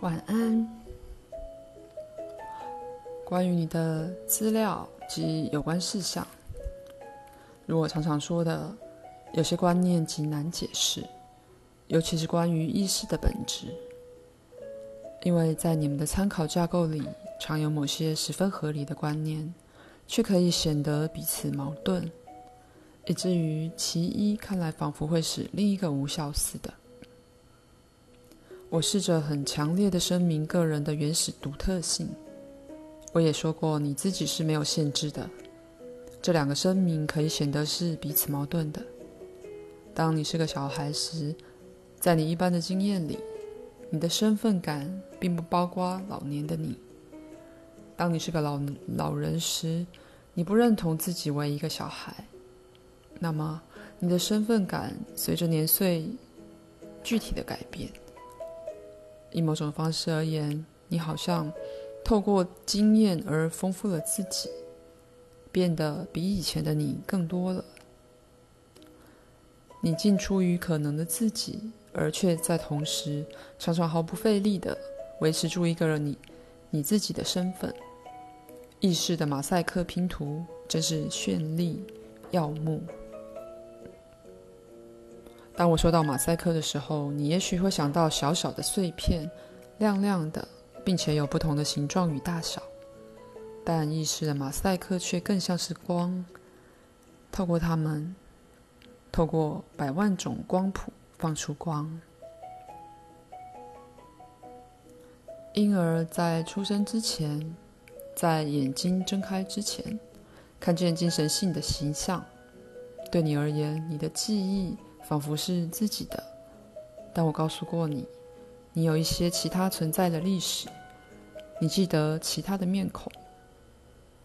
晚安。关于你的资料及有关事项，如我常常说的，有些观念极难解释，尤其是关于意识的本质，因为在你们的参考架构里，常有某些十分合理的观念，却可以显得彼此矛盾，以至于其一看来仿佛会使另一个无效似的。我试着很强烈的声明个人的原始独特性。我也说过，你自己是没有限制的。这两个声明可以显得是彼此矛盾的。当你是个小孩时，在你一般的经验里，你的身份感并不包括老年的你。当你是个老老人时，你不认同自己为一个小孩。那么，你的身份感随着年岁具体的改变。以某种方式而言，你好像透过经验而丰富了自己，变得比以前的你更多了。你尽出于可能的自己，而却在同时常常毫不费力地维持住一个人你你自己的身份。意识的马赛克拼图真是绚丽耀目。当我说到马赛克的时候，你也许会想到小小的碎片，亮亮的。并且有不同的形状与大小，但意识的马赛克却更像是光，透过它们，透过百万种光谱放出光。婴儿在出生之前，在眼睛睁开之前，看见精神性的形象。对你而言，你的记忆仿佛是自己的，但我告诉过你，你有一些其他存在的历史。你记得其他的面孔，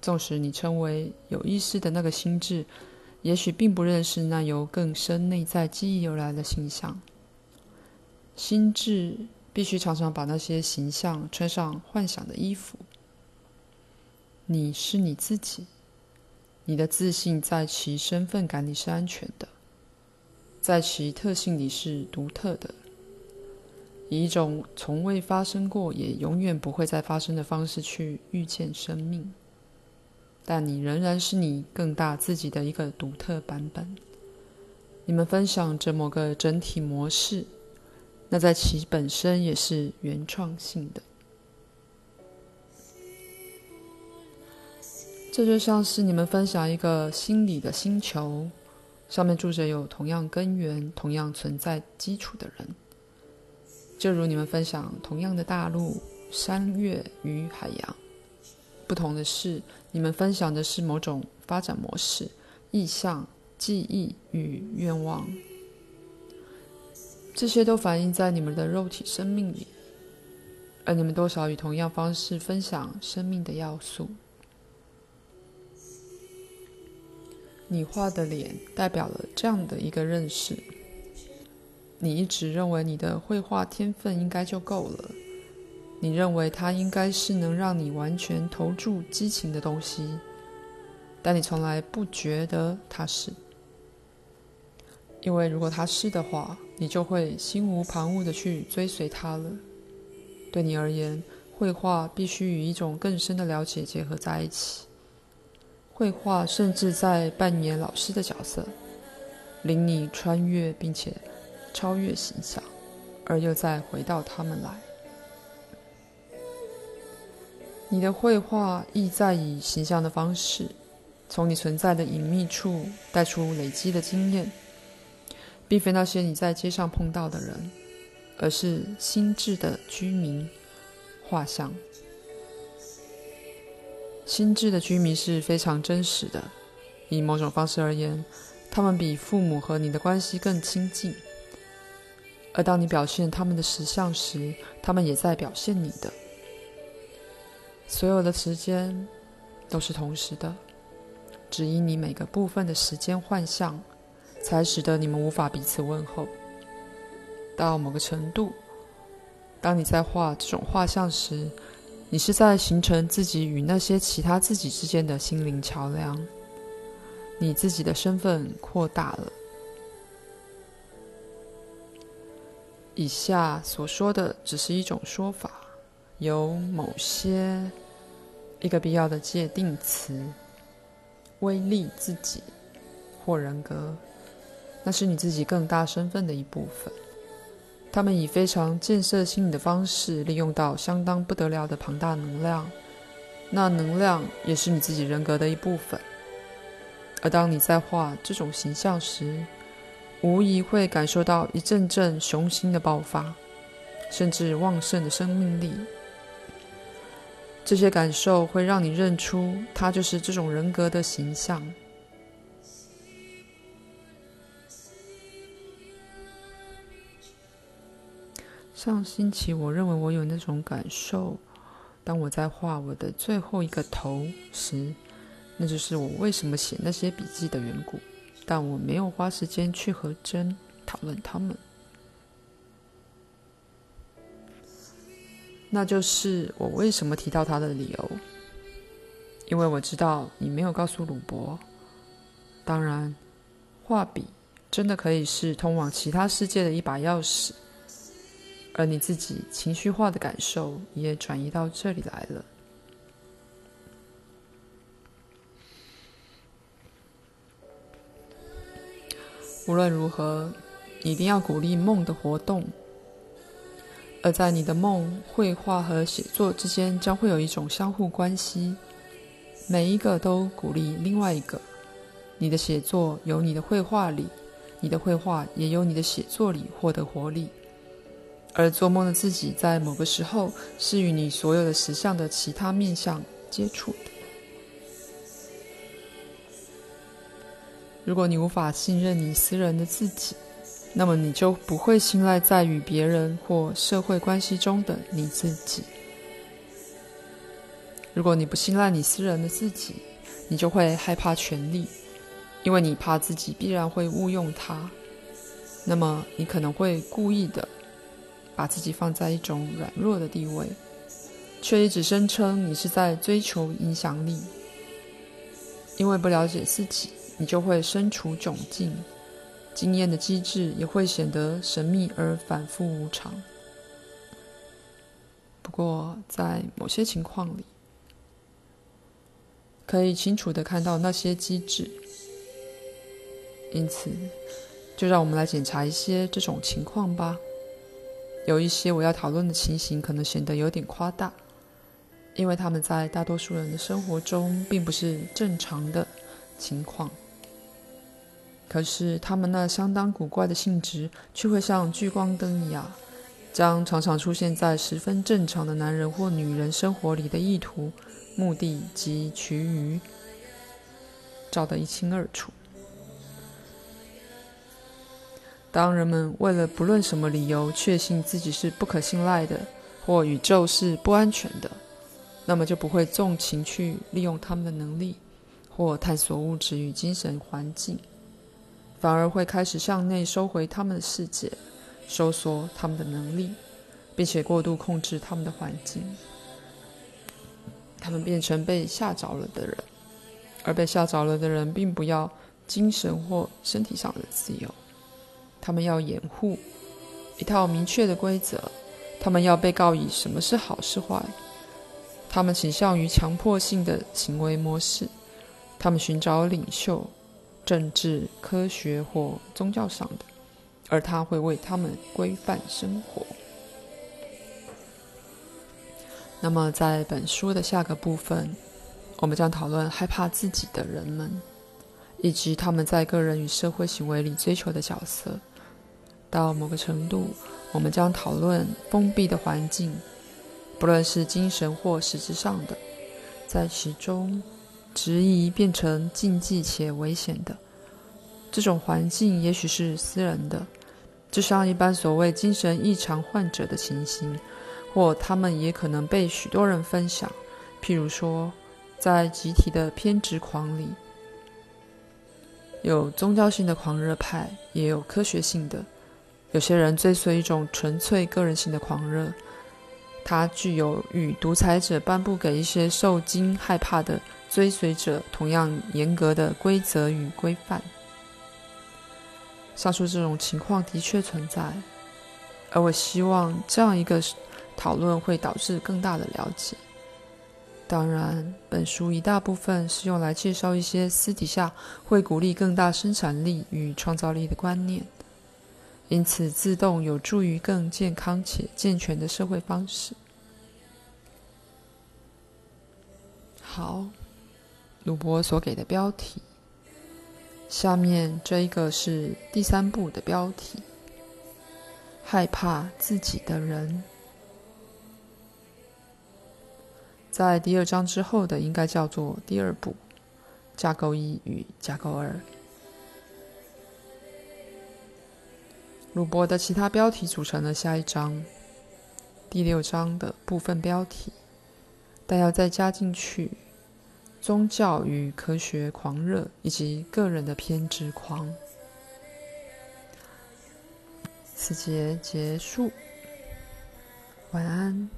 纵使你称为有意识的那个心智，也许并不认识那由更深内在记忆而来的形象。心智必须常常把那些形象穿上幻想的衣服。你是你自己，你的自信在其身份感里是安全的，在其特性里是独特的。以一种从未发生过也永远不会再发生的方式去遇见生命，但你仍然是你更大自己的一个独特版本。你们分享着某个整体模式，那在其本身也是原创性的。这就像是你们分享一个心理的星球，上面住着有同样根源、同样存在基础的人。就如你们分享同样的大陆、山岳与海洋，不同的是，你们分享的是某种发展模式、意向、记忆与愿望。这些都反映在你们的肉体生命里，而你们多少以同样方式分享生命的要素。你画的脸代表了这样的一个认识。你一直认为你的绘画天分应该就够了，你认为它应该是能让你完全投注激情的东西，但你从来不觉得它是，因为如果它是的话，你就会心无旁骛地去追随它了。对你而言，绘画必须与一种更深的了解结合在一起，绘画甚至在扮演老师的角色，领你穿越并且。超越形象，而又再回到他们来。你的绘画意在以形象的方式，从你存在的隐秘处带出累积的经验，并非那些你在街上碰到的人，而是心智的居民画像。心智的居民是非常真实的，以某种方式而言，他们比父母和你的关系更亲近。而当你表现他们的实相时，他们也在表现你的。所有的时间都是同时的，只因你每个部分的时间幻象，才使得你们无法彼此问候。到某个程度，当你在画这种画像时，你是在形成自己与那些其他自己之间的心灵桥梁。你自己的身份扩大了。以下所说的只是一种说法，有某些一个必要的界定词，威力自己或人格，那是你自己更大身份的一部分。他们以非常建设性的方式利用到相当不得了的庞大能量，那能量也是你自己人格的一部分。而当你在画这种形象时，无疑会感受到一阵阵雄心的爆发，甚至旺盛的生命力。这些感受会让你认出，它就是这种人格的形象。上星期，我认为我有那种感受，当我在画我的最后一个头时，那就是我为什么写那些笔记的缘故。但我没有花时间去和珍讨论他们，那就是我为什么提到他的理由。因为我知道你没有告诉鲁伯。当然，画笔真的可以是通往其他世界的一把钥匙，而你自己情绪化的感受也转移到这里来了。无论如何，你一定要鼓励梦的活动。而在你的梦、绘画和写作之间，将会有一种相互关系。每一个都鼓励另外一个。你的写作由你的绘画里，你的绘画也有你的写作里获得活力。而做梦的自己，在某个时候是与你所有的实相的其他面相接触的。如果你无法信任你私人的自己，那么你就不会信赖在与别人或社会关系中的你自己。如果你不信赖你私人的自己，你就会害怕权力，因为你怕自己必然会误用它。那么你可能会故意的把自己放在一种软弱的地位，却一直声称你是在追求影响力，因为不了解自己。你就会身处窘境，经验的机制也会显得神秘而反复无常。不过，在某些情况里，可以清楚地看到那些机制。因此，就让我们来检查一些这种情况吧。有一些我要讨论的情形可能显得有点夸大，因为他们在大多数人的生活中并不是正常的情况。可是，他们那相当古怪的性质，却会像聚光灯一样，将常常出现在十分正常的男人或女人生活里的意图、目的及渠余，照得一清二楚。当人们为了不论什么理由，确信自己是不可信赖的，或宇宙是不安全的，那么就不会纵情去利用他们的能力，或探索物质与精神环境。反而会开始向内收回他们的世界，收缩他们的能力，并且过度控制他们的环境。他们变成被吓着了的人，而被吓着了的人并不要精神或身体上的自由，他们要掩护一套明确的规则，他们要被告以什么是好是坏，他们倾向于强迫性的行为模式，他们寻找领袖。政治、科学或宗教上的，而他会为他们规范生活。那么，在本书的下个部分，我们将讨论害怕自己的人们，以及他们在个人与社会行为里追求的角色。到某个程度，我们将讨论封闭的环境，不论是精神或实质上的，在其中。质疑变成禁忌且危险的这种环境，也许是私人的，就像一般所谓精神异常患者的情形，或他们也可能被许多人分享。譬如说，在集体的偏执狂里，有宗教性的狂热派，也有科学性的。有些人追随一种纯粹个人性的狂热，它具有与独裁者颁布给一些受惊害怕的。追随者同样严格的规则与规范。上述这种情况的确存在，而我希望这样一个讨论会导致更大的了解。当然，本书一大部分是用来介绍一些私底下会鼓励更大生产力与创造力的观念，因此自动有助于更健康且健全的社会方式。好，鲁伯所给的标题。下面这一个是第三部的标题：害怕自己的人。在第二章之后的应该叫做第二部，架构一与架构二。鲁伯的其他标题组成了下一章，第六章的部分标题，但要再加进去。宗教与科学狂热，以及个人的偏执狂。此节结束，晚安。